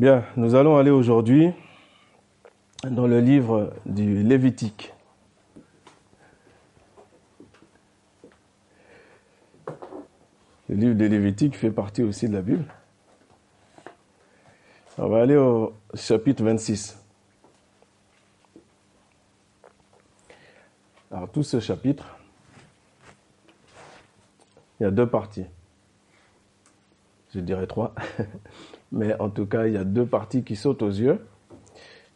Bien, nous allons aller aujourd'hui dans le livre du Lévitique. Le livre du Lévitique fait partie aussi de la Bible. On va aller au chapitre 26. Alors tout ce chapitre, il y a deux parties. Je dirais trois. Mais en tout cas, il y a deux parties qui sautent aux yeux.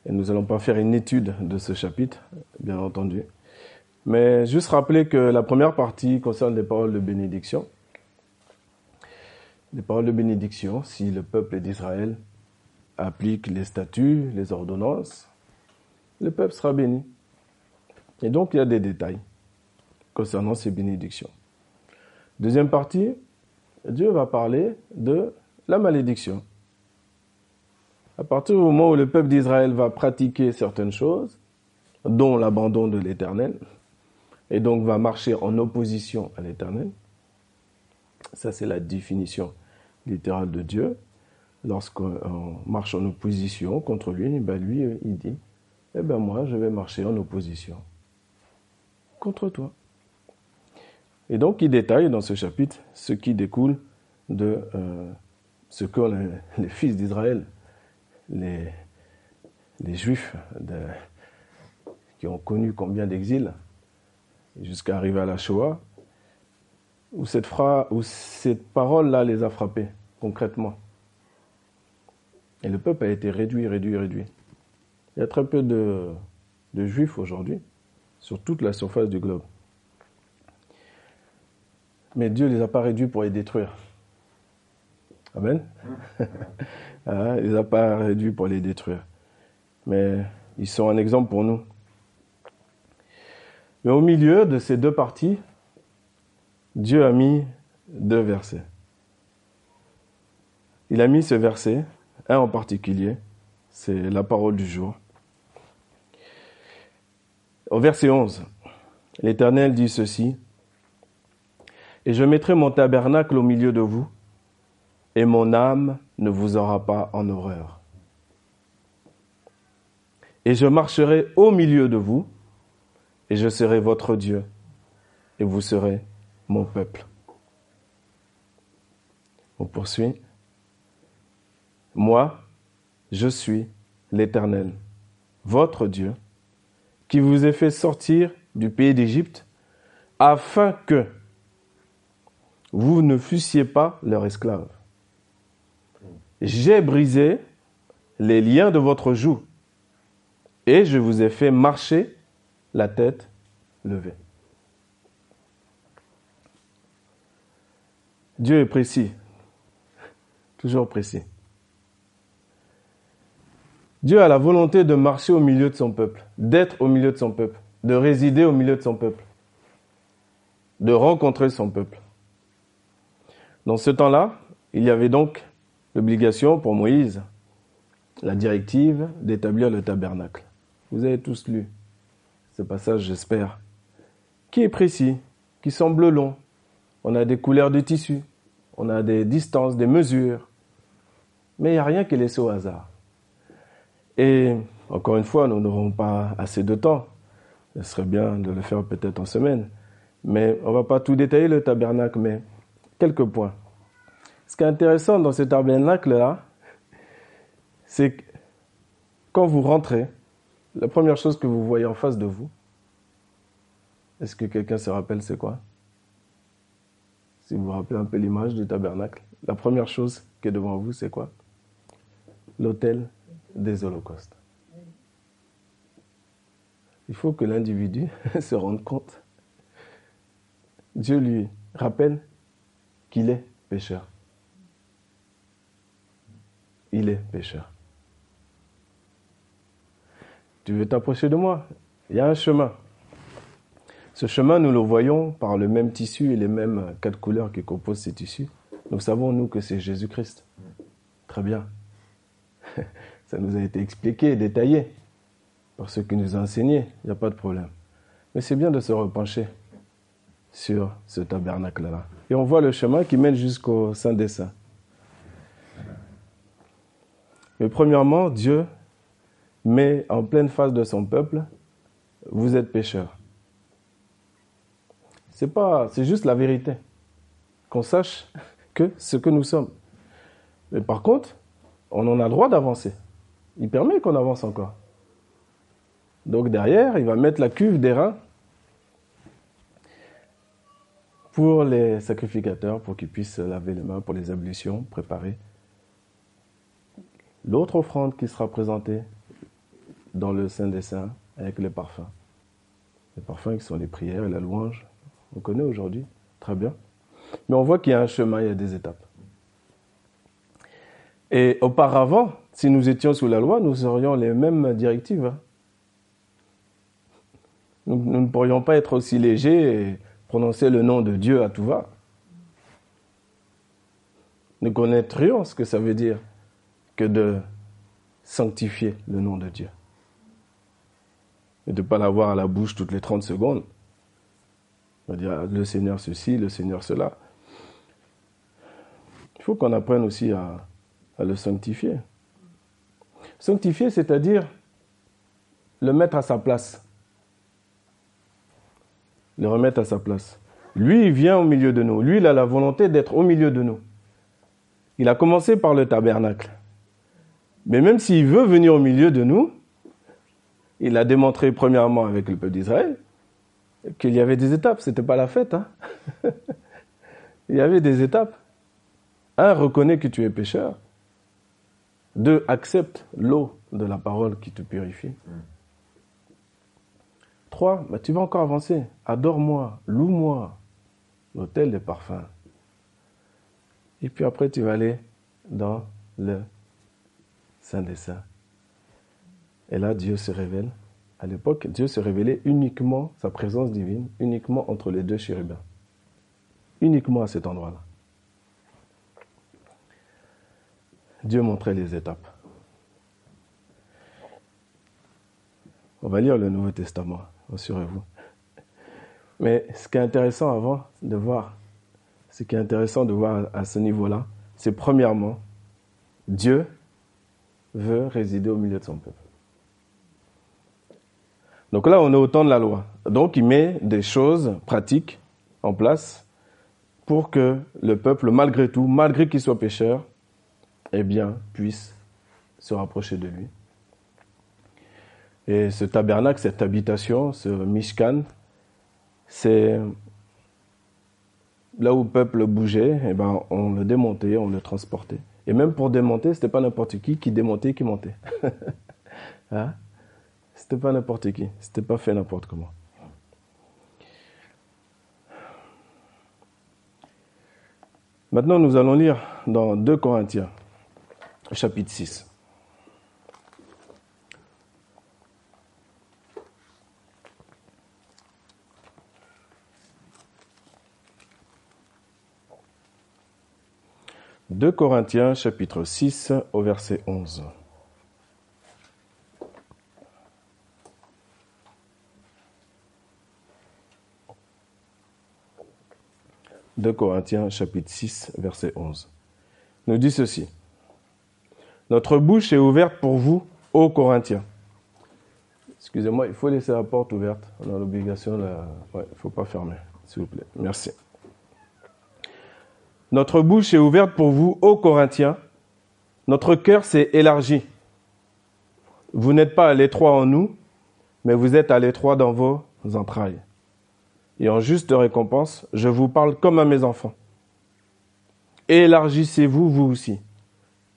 Et nous n'allons pas faire une étude de ce chapitre, bien entendu. Mais juste rappeler que la première partie concerne les paroles de bénédiction. Les paroles de bénédiction, si le peuple d'Israël applique les statuts, les ordonnances, le peuple sera béni. Et donc, il y a des détails concernant ces bénédictions. Deuxième partie, Dieu va parler de la malédiction. À partir du moment où le peuple d'Israël va pratiquer certaines choses, dont l'abandon de l'Éternel, et donc va marcher en opposition à l'Éternel, ça c'est la définition littérale de Dieu, lorsqu'on marche en opposition contre lui, ben lui, il dit, eh ben moi, je vais marcher en opposition contre toi. Et donc, il détaille dans ce chapitre ce qui découle de euh, ce que les fils d'Israël les, Juifs qui ont connu combien d'exils jusqu'à arriver à la Shoah, où cette, cette parole-là les a frappés concrètement. Et le peuple a été réduit, réduit, réduit. Il y a très peu de, de juifs aujourd'hui sur toute la surface du globe. Mais Dieu ne les a pas réduits pour les détruire. Amen. Hein, il les a pas réduits pour les détruire. Mais ils sont un exemple pour nous. Mais au milieu de ces deux parties, Dieu a mis deux versets. Il a mis ce verset, un en particulier, c'est la parole du jour. Au verset 11, l'Éternel dit ceci, Et je mettrai mon tabernacle au milieu de vous, et mon âme ne vous aura pas en horreur. Et je marcherai au milieu de vous, et je serai votre Dieu, et vous serez mon peuple. On poursuit. Moi, je suis l'Éternel, votre Dieu, qui vous ai fait sortir du pays d'Égypte, afin que vous ne fussiez pas leur esclave j'ai brisé les liens de votre joue et je vous ai fait marcher la tête levée. Dieu est précis, toujours précis. Dieu a la volonté de marcher au milieu de son peuple, d'être au milieu de son peuple, de résider au milieu de son peuple, de rencontrer son peuple. Dans ce temps-là, il y avait donc l'obligation pour Moïse, la directive d'établir le tabernacle. Vous avez tous lu ce passage, j'espère, qui est précis, qui semble long. On a des couleurs de tissu, on a des distances, des mesures, mais il n'y a rien qui est laissé au hasard. Et encore une fois, nous n'aurons pas assez de temps. Ce serait bien de le faire peut-être en semaine. Mais on ne va pas tout détailler le tabernacle, mais quelques points. Ce qui est intéressant dans ce tabernacle-là, c'est que quand vous rentrez, la première chose que vous voyez en face de vous, est-ce que quelqu'un se rappelle c'est quoi? Si vous vous rappelez un peu l'image du tabernacle, la première chose qui est devant vous, c'est quoi? L'autel des holocaustes. Il faut que l'individu se rende compte. Dieu lui rappelle qu'il est pécheur il est pécheur. Tu veux t'approcher de moi? Il y a un chemin. Ce chemin, nous le voyons par le même tissu et les mêmes quatre couleurs qui composent ces tissus. Nous savons, nous, que c'est Jésus-Christ. Très bien. Ça nous a été expliqué, détaillé par ceux qui nous ont enseigné. Il n'y a pas de problème. Mais c'est bien de se repencher sur ce tabernacle-là. Et on voit le chemin qui mène jusqu'au Saint des Saints. Mais premièrement, Dieu met en pleine face de son peuple, vous êtes pécheurs. C'est pas, c'est juste la vérité. Qu'on sache que ce que nous sommes. Mais par contre, on en a le droit d'avancer. Il permet qu'on avance encore. Donc derrière, il va mettre la cuve d'airain pour les sacrificateurs, pour qu'ils puissent laver les mains, pour les ablutions, préparer. L'autre offrande qui sera présentée dans le Saint des Saints avec les parfums. Les parfums qui sont les prières et la louange. On connaît aujourd'hui, très bien. Mais on voit qu'il y a un chemin, il y a des étapes. Et auparavant, si nous étions sous la loi, nous aurions les mêmes directives. Hein. Nous, nous, ne pourrions pas être aussi légers et prononcer le nom de Dieu à tout va. Nous connaîtrions ce que ça veut dire que de sanctifier le nom de Dieu. Et de ne pas l'avoir à la bouche toutes les 30 secondes. On va dire le Seigneur ceci, le Seigneur cela. Il faut qu'on apprenne aussi à, à le sanctifier. Sanctifier, c'est-à-dire le mettre à sa place. Le remettre à sa place. Lui, il vient au milieu de nous. Lui, il a la volonté d'être au milieu de nous. Il a commencé par le tabernacle. Mais même s'il veut venir au milieu de nous, il a démontré premièrement avec le peuple d'Israël, qu'il y avait des étapes, c'était pas la fête. Hein Il y avait des étapes. Un, reconnais que tu es pécheur. Deux, accepte l'eau de la parole qui te purifie. Trois, bah, tu vas encore avancer. Adore-moi, loue-moi, l'hôtel des parfums. Et puis après, tu vas aller dans le Saint des Saints. Et là, Dieu se révèle à l'époque, Dieu se révélait uniquement, sa présence divine, uniquement entre les deux chérubins. Uniquement à cet endroit-là. Dieu montrait les étapes. On va lire le Nouveau Testament, rassurez-vous. Mais ce qui est intéressant avant de voir, ce qui est intéressant de voir à ce niveau-là, c'est premièrement, Dieu veut résider au milieu de son peuple. Donc là, on est au temps de la loi. Donc il met des choses pratiques en place pour que le peuple, malgré tout, malgré qu'il soit pécheur, eh bien, puisse se rapprocher de lui. Et ce tabernacle, cette habitation, ce Mishkan, c'est là où le peuple bougeait, eh ben, on le démontait, on le transportait. Et même pour démonter, c'était pas n'importe qui qui démontait, qui montait. hein? C'était pas n'importe qui. C'était pas fait n'importe comment. Maintenant, nous allons lire dans 2 Corinthiens, chapitre 6. « 2 Corinthiens chapitre 6 au verset 11. 2 Corinthiens chapitre 6 verset 11. Nous dit ceci. Notre bouche est ouverte pour vous, ô Corinthiens. Excusez-moi, il faut laisser la porte ouverte. On a l'obligation, il ne faut pas fermer, s'il vous plaît. Merci. Notre bouche est ouverte pour vous, ô Corinthiens. Notre cœur s'est élargi. Vous n'êtes pas à l'étroit en nous, mais vous êtes à l'étroit dans vos entrailles et en juste récompense, je vous parle comme à mes enfants. Élargissez-vous vous aussi.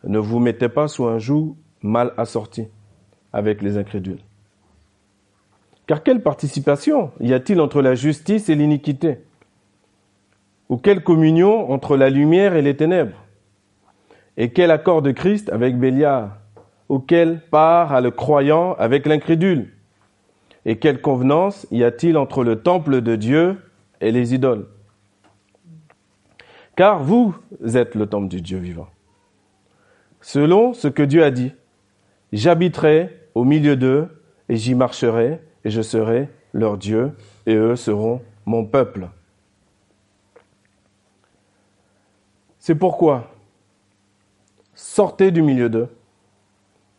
Ne vous mettez pas sous un joug mal assorti avec les incrédules. Car quelle participation y a-t-il entre la justice et l'iniquité? Ou quelle communion entre la lumière et les ténèbres Et quel accord de Christ avec Béliard Ou quelle part a le croyant avec l'incrédule et quelle convenance y a-t-il entre le temple de Dieu et les idoles Car vous êtes le temple du Dieu vivant. Selon ce que Dieu a dit, j'habiterai au milieu d'eux et j'y marcherai et je serai leur Dieu et eux seront mon peuple. C'est pourquoi sortez du milieu d'eux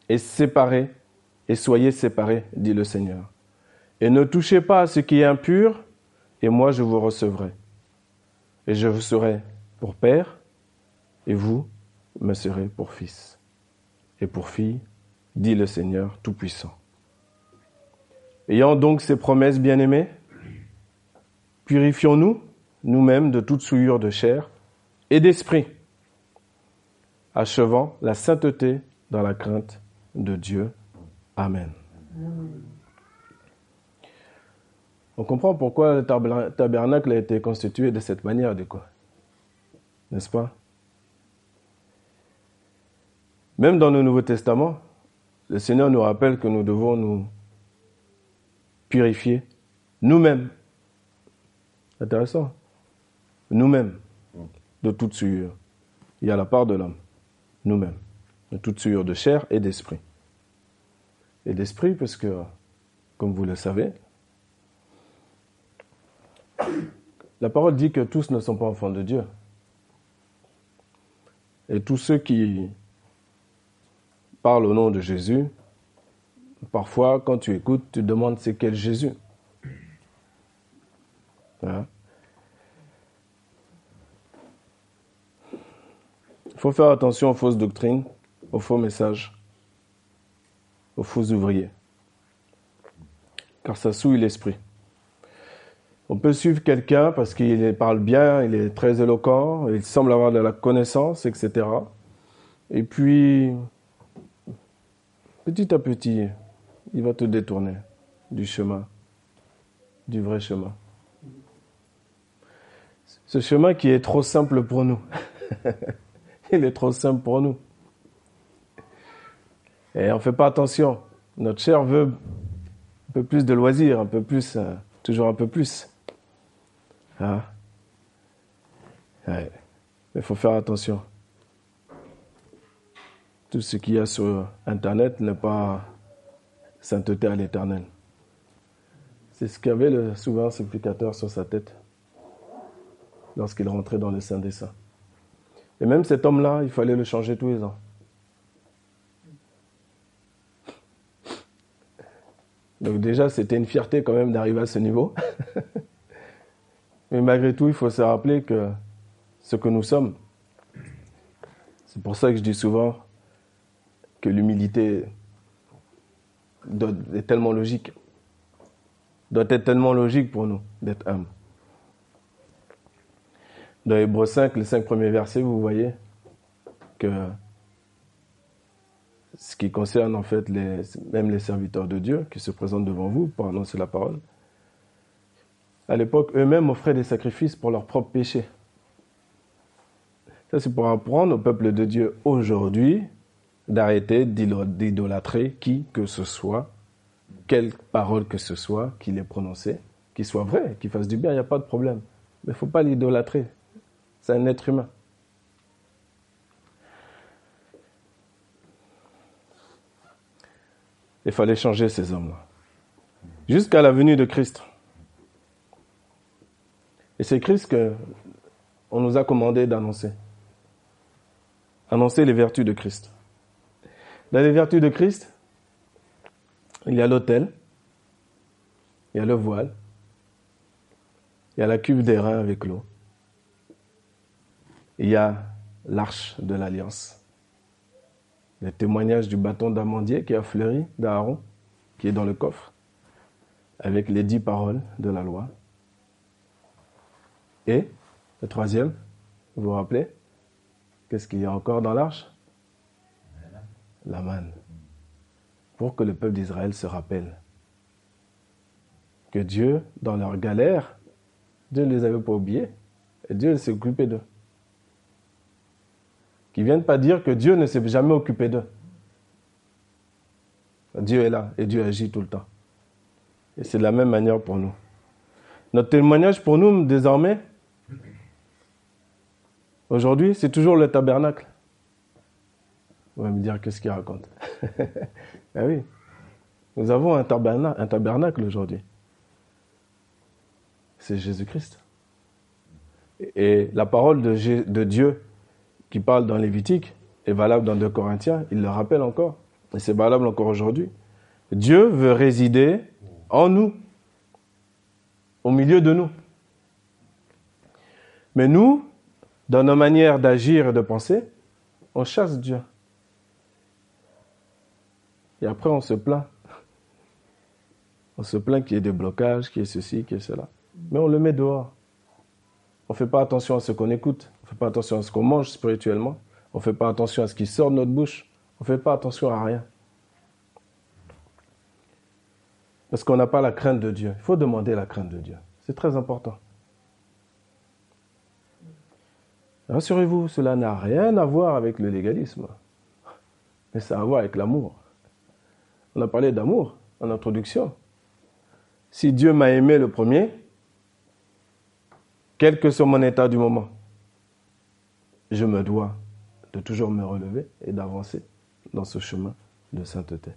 et séparez, et soyez séparés, dit le Seigneur. Et ne touchez pas à ce qui est impur, et moi je vous recevrai. Et je vous serai pour père, et vous me serez pour fils et pour fille, dit le Seigneur Tout-Puissant. Ayant donc ces promesses bien-aimées, purifions-nous nous-mêmes de toute souillure de chair et d'esprit, achevant la sainteté dans la crainte de Dieu. Amen. On comprend pourquoi le tabernacle a été constitué de cette manière, de quoi N'est-ce pas? Même dans le Nouveau Testament, le Seigneur nous rappelle que nous devons nous purifier nous-mêmes. Intéressant. Nous-mêmes, de toute souillure. Il y a la part de l'homme, nous-mêmes, de toute souillure de chair et d'esprit. Et d'esprit, parce que, comme vous le savez, la parole dit que tous ne sont pas enfants de Dieu. Et tous ceux qui parlent au nom de Jésus, parfois, quand tu écoutes, tu demandes c'est quel Jésus. Hein? Faut faire attention aux fausses doctrines, aux faux messages, aux faux ouvriers, car ça souille l'esprit. On peut suivre quelqu'un parce qu'il parle bien, il est très éloquent, il semble avoir de la connaissance, etc. Et puis, petit à petit, il va te détourner du chemin, du vrai chemin. Ce chemin qui est trop simple pour nous. il est trop simple pour nous. Et on ne fait pas attention. Notre chair veut un peu plus de loisirs, un peu plus, euh, toujours un peu plus. Ah. Mais il faut faire attention. Tout ce qu'il y a sur Internet n'est pas sainteté à l'éternel. C'est ce qu'avait le souverain supplicateur sur sa tête lorsqu'il rentrait dans le Saint des Saints. Et même cet homme-là, il fallait le changer tous les ans. Donc déjà, c'était une fierté quand même d'arriver à ce niveau. Mais malgré tout, il faut se rappeler que ce que nous sommes, c'est pour ça que je dis souvent que l'humilité est tellement logique, doit être tellement logique pour nous d'être humble. Dans Hébreu 5, les cinq premiers versets, vous voyez que ce qui concerne en fait les, même les serviteurs de Dieu qui se présentent devant vous pour annoncer la parole, à l'époque, eux-mêmes offraient des sacrifices pour leurs propres péchés. Ça, c'est pour apprendre au peuple de Dieu aujourd'hui d'arrêter d'idolâtrer qui que ce soit, quelle parole que ce soit qu'il ait prononcée, qu'il soit vrai, qu'il fasse du bien, il n'y a pas de problème. Mais il ne faut pas l'idolâtrer. C'est un être humain. Il fallait changer ces hommes-là. Jusqu'à la venue de Christ. Et c'est Christ que on nous a commandé d'annoncer. Annoncer les vertus de Christ. Dans les vertus de Christ, il y a l'autel, il y a le voile, il y a la cuve d'airain avec l'eau, il y a l'arche de l'alliance, le témoignage du bâton d'amandier qui a fleuri d'Aaron, qui est dans le coffre, avec les dix paroles de la loi, et le troisième, vous vous rappelez Qu'est-ce qu'il y a encore dans l'arche? La manne. Pour que le peuple d'Israël se rappelle que Dieu, dans leur galère, Dieu ne les avait pas oubliés et Dieu s'est occupé d'eux. Qu'ils ne viennent pas dire que Dieu ne s'est jamais occupé d'eux. Dieu est là et Dieu agit tout le temps. Et c'est de la même manière pour nous. Notre témoignage pour nous, désormais, Aujourd'hui, c'est toujours le tabernacle. Vous allez me dire qu'est-ce qu'il raconte? ah oui, nous avons un un tabernacle aujourd'hui. C'est Jésus-Christ. Et la parole de, Dieu qui parle dans Lévitique est valable dans 2 Corinthiens, il le rappelle encore. Et c'est valable encore aujourd'hui. Dieu veut résider en nous, au milieu de nous. Mais nous, dans nos manières d'agir et de penser, on chasse Dieu. Et après, on se plaint. On se plaint qu'il y ait des blocages, qu'il y ait ceci, qu'il y ait cela. Mais on le met dehors. On ne fait pas attention à ce qu'on écoute. Fait pas attention à ce qu'on mange spirituellement. On ne fait pas attention à ce qui sort de notre bouche. On ne fait pas attention à rien. Parce qu'on n'a pas la crainte de Dieu. Il faut demander la crainte de Dieu. C'est très important. Rassurez-vous, cela n'a rien à voir avec le légalisme, mais ça a à voir avec l'amour. On a parlé d'amour en introduction. Si Dieu m'a aimé le premier, quel que soit mon état du moment, je me dois de toujours me relever et d'avancer dans ce chemin de sainteté.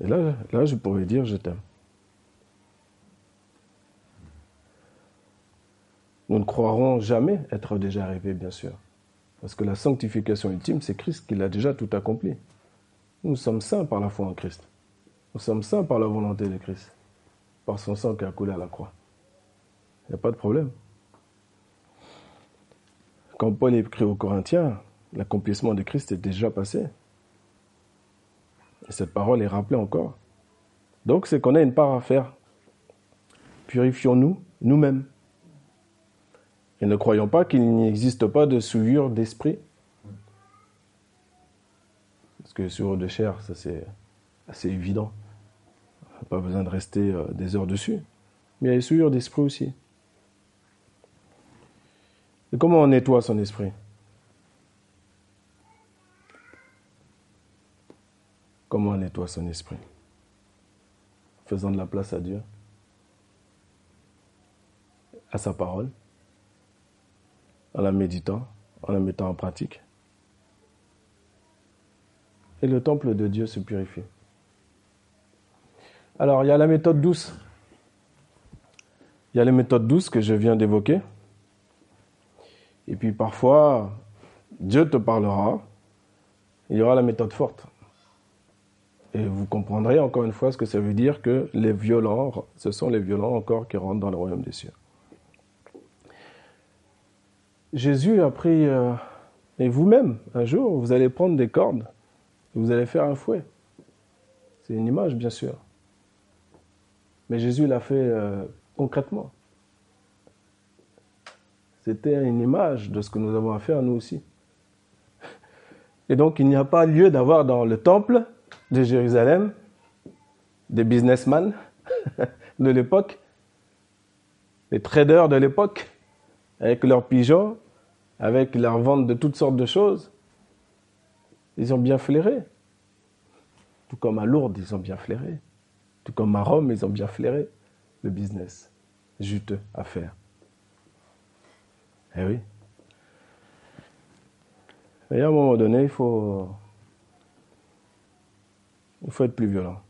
Et là, je pourrais dire je t'aime. Nous ne croirons jamais être déjà arrivés, bien sûr. Parce que la sanctification ultime, c'est Christ qui l'a déjà tout accompli. Nous sommes saints par la foi en Christ. Nous sommes saints par la volonté de Christ. Par son sang qui a coulé à la croix. Il n'y a pas de problème. Quand Paul écrit aux Corinthiens, l'accomplissement de Christ est déjà passé. Et cette parole est rappelée encore. Donc c'est qu'on a une part à faire. Purifions-nous nous-mêmes. Et ne croyons pas qu'il n'existe pas de souillure d'esprit. Parce que souillure de chair, ça c'est assez évident. Pas besoin de rester euh, des heures dessus. Mais il y a les souillures d'esprit aussi. Et comment on nettoie son esprit? Comment on nettoie son esprit? Faisant de la place à Dieu, à sa parole, en la méditant, en la mettant en pratique? Et le temple de Dieu se purifie. Alors, il y a la méthode douce. Il y a les méthodes douces que je viens d'évoquer. Et puis parfois, Dieu te parlera. Il y aura la méthode forte. Et vous comprendrez encore une fois ce que ça veut dire que les violents, ce sont les violents encore qui rentrent dans le royaume des cieux. Jésus a pris, euh, et vous-même, un jour, vous allez prendre des cordes, vous allez faire un fouet. C'est une image, bien sûr. Mais Jésus l'a fait euh, concrètement. C'était une image de ce que nous avons à faire, nous aussi. Et donc, il n'y a pas lieu d'avoir dans le temple de Jérusalem des businessmen de l'époque, les traders de l'époque, avec leurs pigeons, avec leur vente de toutes sortes de choses, ils ont bien flairé. Tout comme à Lourdes, ils ont bien flairé. Tout comme à Rome, ils ont bien flairé le business juteux à faire. Eh oui. Et à un moment donné, il faut, il faut être plus violent.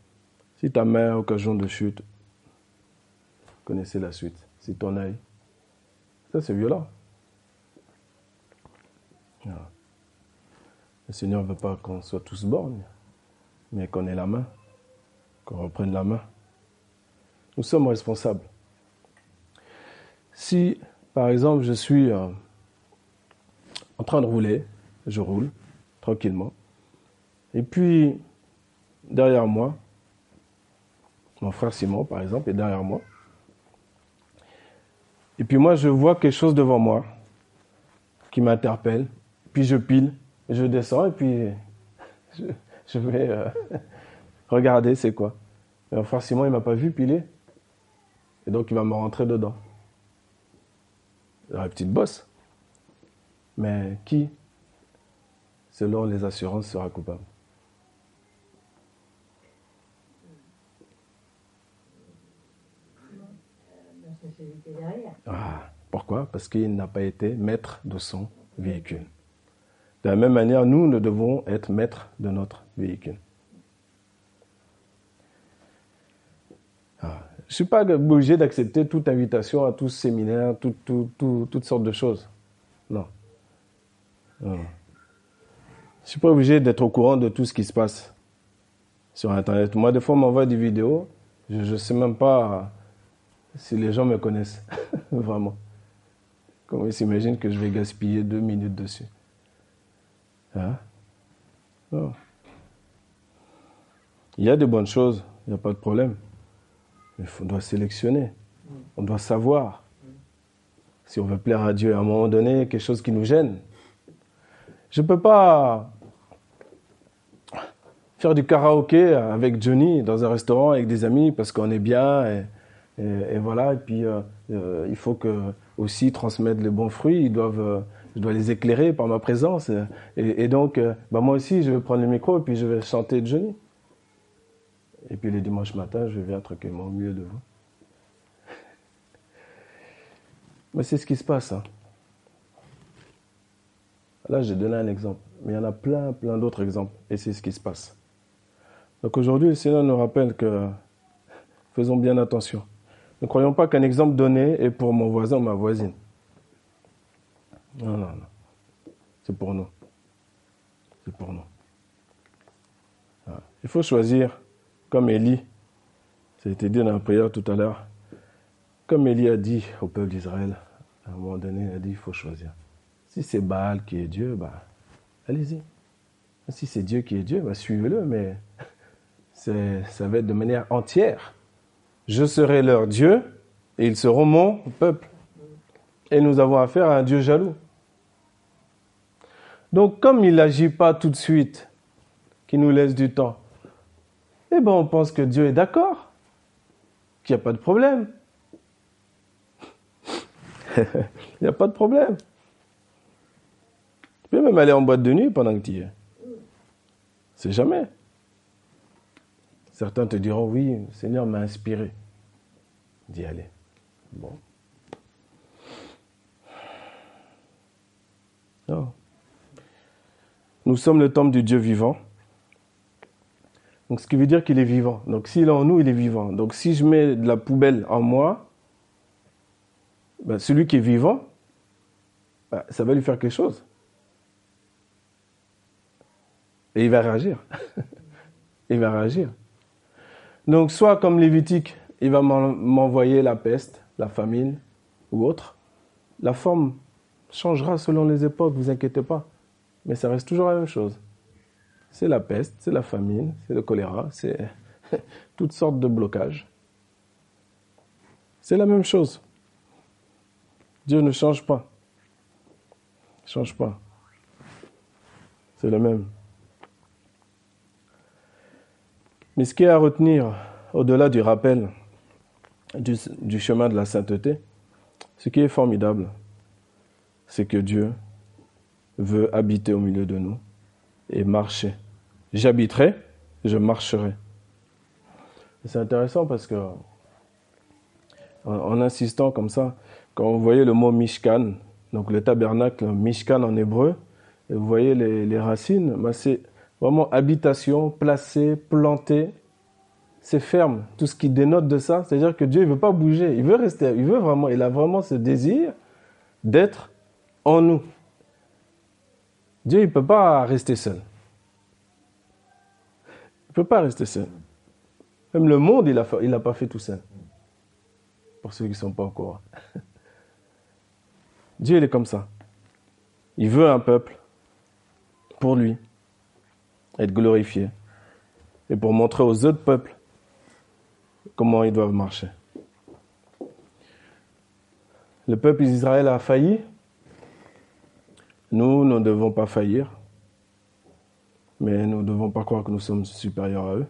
Si ta main occasion de chute, connaissez la suite. Si ton œil, ça c'est violent. Le Seigneur ne veut pas qu'on soit tous bornes, mais qu'on ait la main, qu'on reprenne la main. Nous sommes responsables. Si, par exemple, je suis euh, en train de rouler, je roule tranquillement, et puis derrière moi, mon frère Simon, par exemple, est derrière moi, et puis moi, je vois quelque chose devant moi qui m'interpelle, puis je pile, je descends et puis je, vais euh, regarder c'est quoi. Mais enfin, Simon, il m'a pas vu piler. Et donc, il va me rentrer dedans. La petite bosse. Mais qui, selon les assurances, sera coupable? Ah, Pourquoi? Parce qu'il n'a pas été maître de son véhicule. De la même manière, nous, nous devons être maîtres de notre véhicule. Ah, je ne suis pas obligé d'accepter toute invitation à tout séminaire, toutes sortes de choses. Non. Je suis pas obligé d'être au courant de tout ce qui se passe sur Internet. Moi, des fois, on m'envoie des vidéos. Je ne sais même pas si les gens me connaissent. Vraiment. Comment ils s'imaginent que je vais gaspiller deux minutes dessus hein? Il y a de bonnes choses, il n'y a pas de problème. Mais on doit sélectionner. On doit savoir. Si on veut plaire à Dieu, à un moment donné, quelque chose qui nous gêne. Je ne peux pas faire du karaoké avec Johnny dans un restaurant avec des amis parce qu'on est bien et, et, voilà. Et puis euh, euh, il faut que aussi transmettre les bons fruits. Ils doivent, euh, je dois les éclairer par ma présence. Et, donc, bah moi aussi, je vais prendre le micro et puis je vais chanter Johnny. Et puis le dimanche matin, je viens tranquillement au milieu de vous. Mais c'est ce qui se passe. Hein. Là, j'ai donné un exemple. Mais il y en a plein, plein d'autres exemples. Et c'est ce qui se passe. Donc aujourd'hui, le Seigneur nous rappelle que faisons bien attention. Ne croyons pas qu'un exemple donné est pour mon voisin ou ma voisine. Non, non, non. C'est pour nous. C'est pour nous. Il faut choisir comme Élie, ça a été dit dans la prière tout à l'heure, comme Élie a dit au peuple d'Israël, à un moment donné, il a dit il faut choisir. Si c'est Baal qui est Dieu, bah, allez-y. Si c'est Dieu qui est Dieu, bah, suivez-le, mais ça va être de manière entière. Je serai leur Dieu et ils seront mon peuple. Et nous avons affaire à un Dieu jaloux. Donc comme il n'agit pas tout de suite, qui nous laisse du temps, eh bien on pense que Dieu est d'accord, qu'il n'y a pas de problème. Il n'y a pas de problème. Tu peux même aller en boîte de nuit pendant que tu y es. C'est jamais. Certains te diront, oui, le Seigneur m'a inspiré d'y aller. Bon. Nous sommes le temple du Dieu vivant. Donc, ce qui veut dire qu'il est vivant. Donc, s'il est en nous, il est vivant. Donc, si je mets de la poubelle en moi, ben, celui qui est vivant, ben, ça va lui faire quelque chose. Et il va réagir. il va réagir. Donc, soit comme Lévitique, il va m'envoyer la peste, la famine ou autre. La forme changera selon les époques, vous inquiétez pas. Mais ça reste toujours la même chose c'est la peste, c'est la famine, c'est le choléra, c'est toutes sortes de blocages. C'est la même chose. Dieu ne change pas. Ne change pas. C'est le même. Mais ce qui est à retenir, au-delà du rappel du, chemin de la sainteté, ce qui est formidable, c'est que Dieu veut habiter au milieu de nous et marcher j'habiterai, je marcherai. C'est intéressant parce que, en, insistant comme ça, quand vous voyez le mot Mishkan, donc le tabernacle Mishkan en hébreu, vous voyez les, racines, bah, c'est vraiment habitation, placée, plantée, c'est ferme. Tout ce qui dénote de ça, c'est-à-dire que Dieu ne veut pas bouger, il veut rester, il veut vraiment, il a vraiment ce désir d'être en nous. Dieu, il ne peut pas rester seul ne peut pas rester seul. Même le monde, il ne l'a pas fait tout seul. Pour ceux qui ne sont pas au courant. Dieu, il est comme ça. Il veut un peuple pour lui, être glorifié, et pour montrer aux autres peuples comment ils doivent marcher. Le peuple d'Israël a failli. Nous, nous ne devons pas faillir ne devons pas croire que nous sommes supérieurs à eux.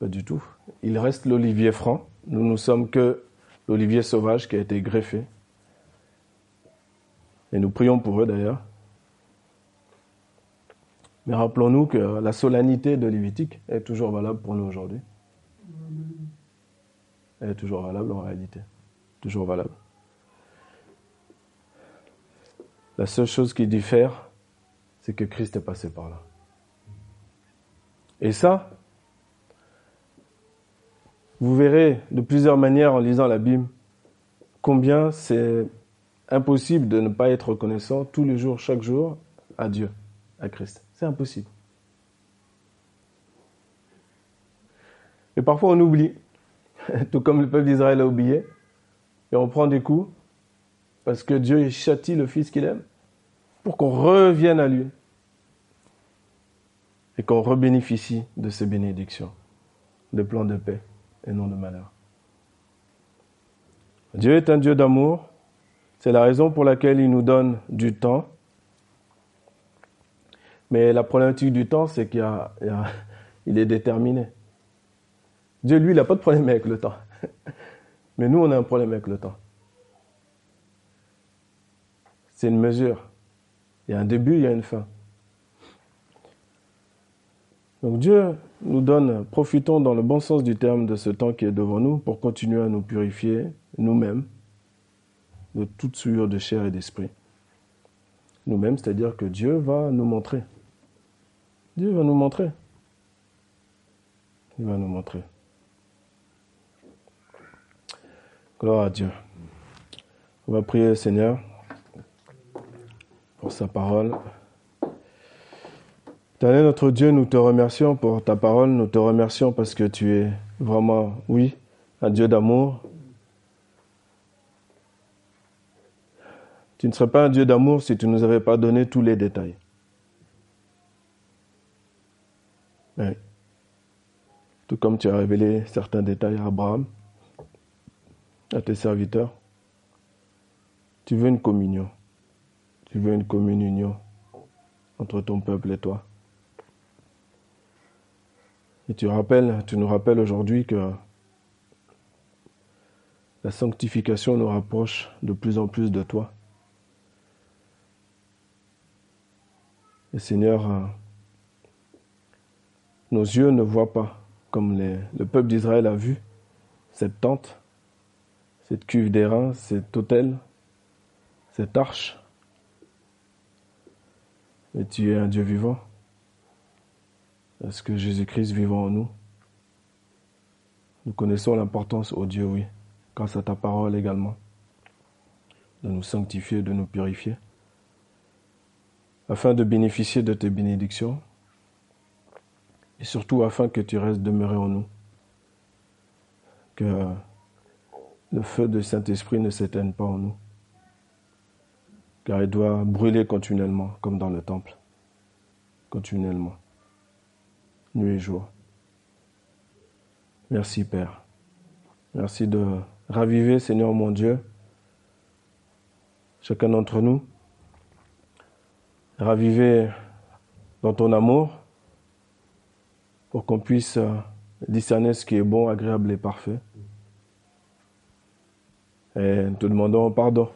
Pas du tout. Il reste l'olivier franc. Nous ne sommes que l'olivier sauvage qui a été greffé. Et nous prions pour eux d'ailleurs. Mais rappelons-nous que la solennité de Lévitique est toujours valable pour nous aujourd'hui. Elle est toujours valable en réalité. Toujours valable. La seule chose qui diffère, c'est que Christ est passé par là. Et ça, vous verrez de plusieurs manières en lisant la Bible combien c'est impossible de ne pas être reconnaissant tous les jours, chaque jour, à Dieu à Christ. C'est impossible. Et parfois on oublie, tout comme le peuple d'Israël a oublié, et on prend des coups parce que Dieu châtie le Fils qu'il aime pour qu'on revienne à lui et qu'on rebénéficie de ses bénédictions, de plans de paix et non de malheur. Dieu est un Dieu d'amour, c'est la raison pour laquelle il nous donne du temps. Mais la problématique du temps, c'est qu'il est déterminé. Dieu, lui, il n'a pas de problème avec le temps. Mais nous, on a un problème avec le temps. C'est une mesure. Il y a un début, il y a une fin. Donc Dieu nous donne, profitons dans le bon sens du terme de ce temps qui est devant nous pour continuer à nous purifier nous-mêmes de toute souillure de chair et d'esprit. Nous-mêmes, c'est-à-dire que Dieu va nous montrer. Dieu va nous montrer. Il va nous montrer. Gloire à Dieu. On va prier, Seigneur, pour sa parole. Éternel notre Dieu, nous te remercions pour ta parole, nous te remercions parce que tu es vraiment, oui, un Dieu d'amour. Tu ne serais pas un Dieu d'amour si tu ne nous avais pas donné tous les détails. Tout comme tu as révélé certains détails à Abraham, à tes serviteurs. Tu veux une communion. Tu veux une commune union entre ton peuple et toi. Et tu nous rappelles aujourd'hui que la sanctification nous rapproche de plus en plus de toi. Et Seigneur, euh, nos yeux ne voient pas comme le peuple d'Israël a vu cette tente cette cuve d'airain, cet autel, cette arche. Et tu es un Dieu vivant. Est-ce que Jésus-Christ vivant en nous. Nous connaissons l'importance, au Dieu, oui, grâce à ta parole également, de nous sanctifier, de nous purifier, afin de bénéficier de tes bénédictions, et surtout afin que tu restes demeuré en nous, que le feu du Saint-Esprit ne s'éteigne pas en nous, car il doit brûler continuellement, comme dans le temple, continuellement, nuit et jour. Merci Père. Merci de raviver, Seigneur mon Dieu, chacun d'entre nous, raviver dans ton amour, pour qu'on puisse discerner ce qui est bon, agréable et parfait. Et nous te demandons pardon,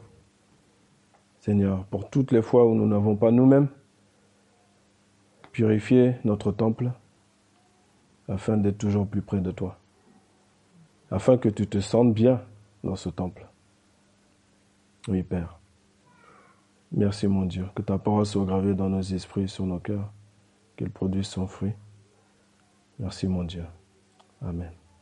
Seigneur, pour toutes les fois où nous n'avons pas nous-mêmes purifié notre temple afin d'être toujours plus près de toi, afin que tu te sentes bien dans ce temple. Oui, Père. Merci, mon Dieu, que ta parole soit gravée dans nos esprits, sur nos cœurs, qu'elle produise son fruit. Merci, mon Dieu. Amen.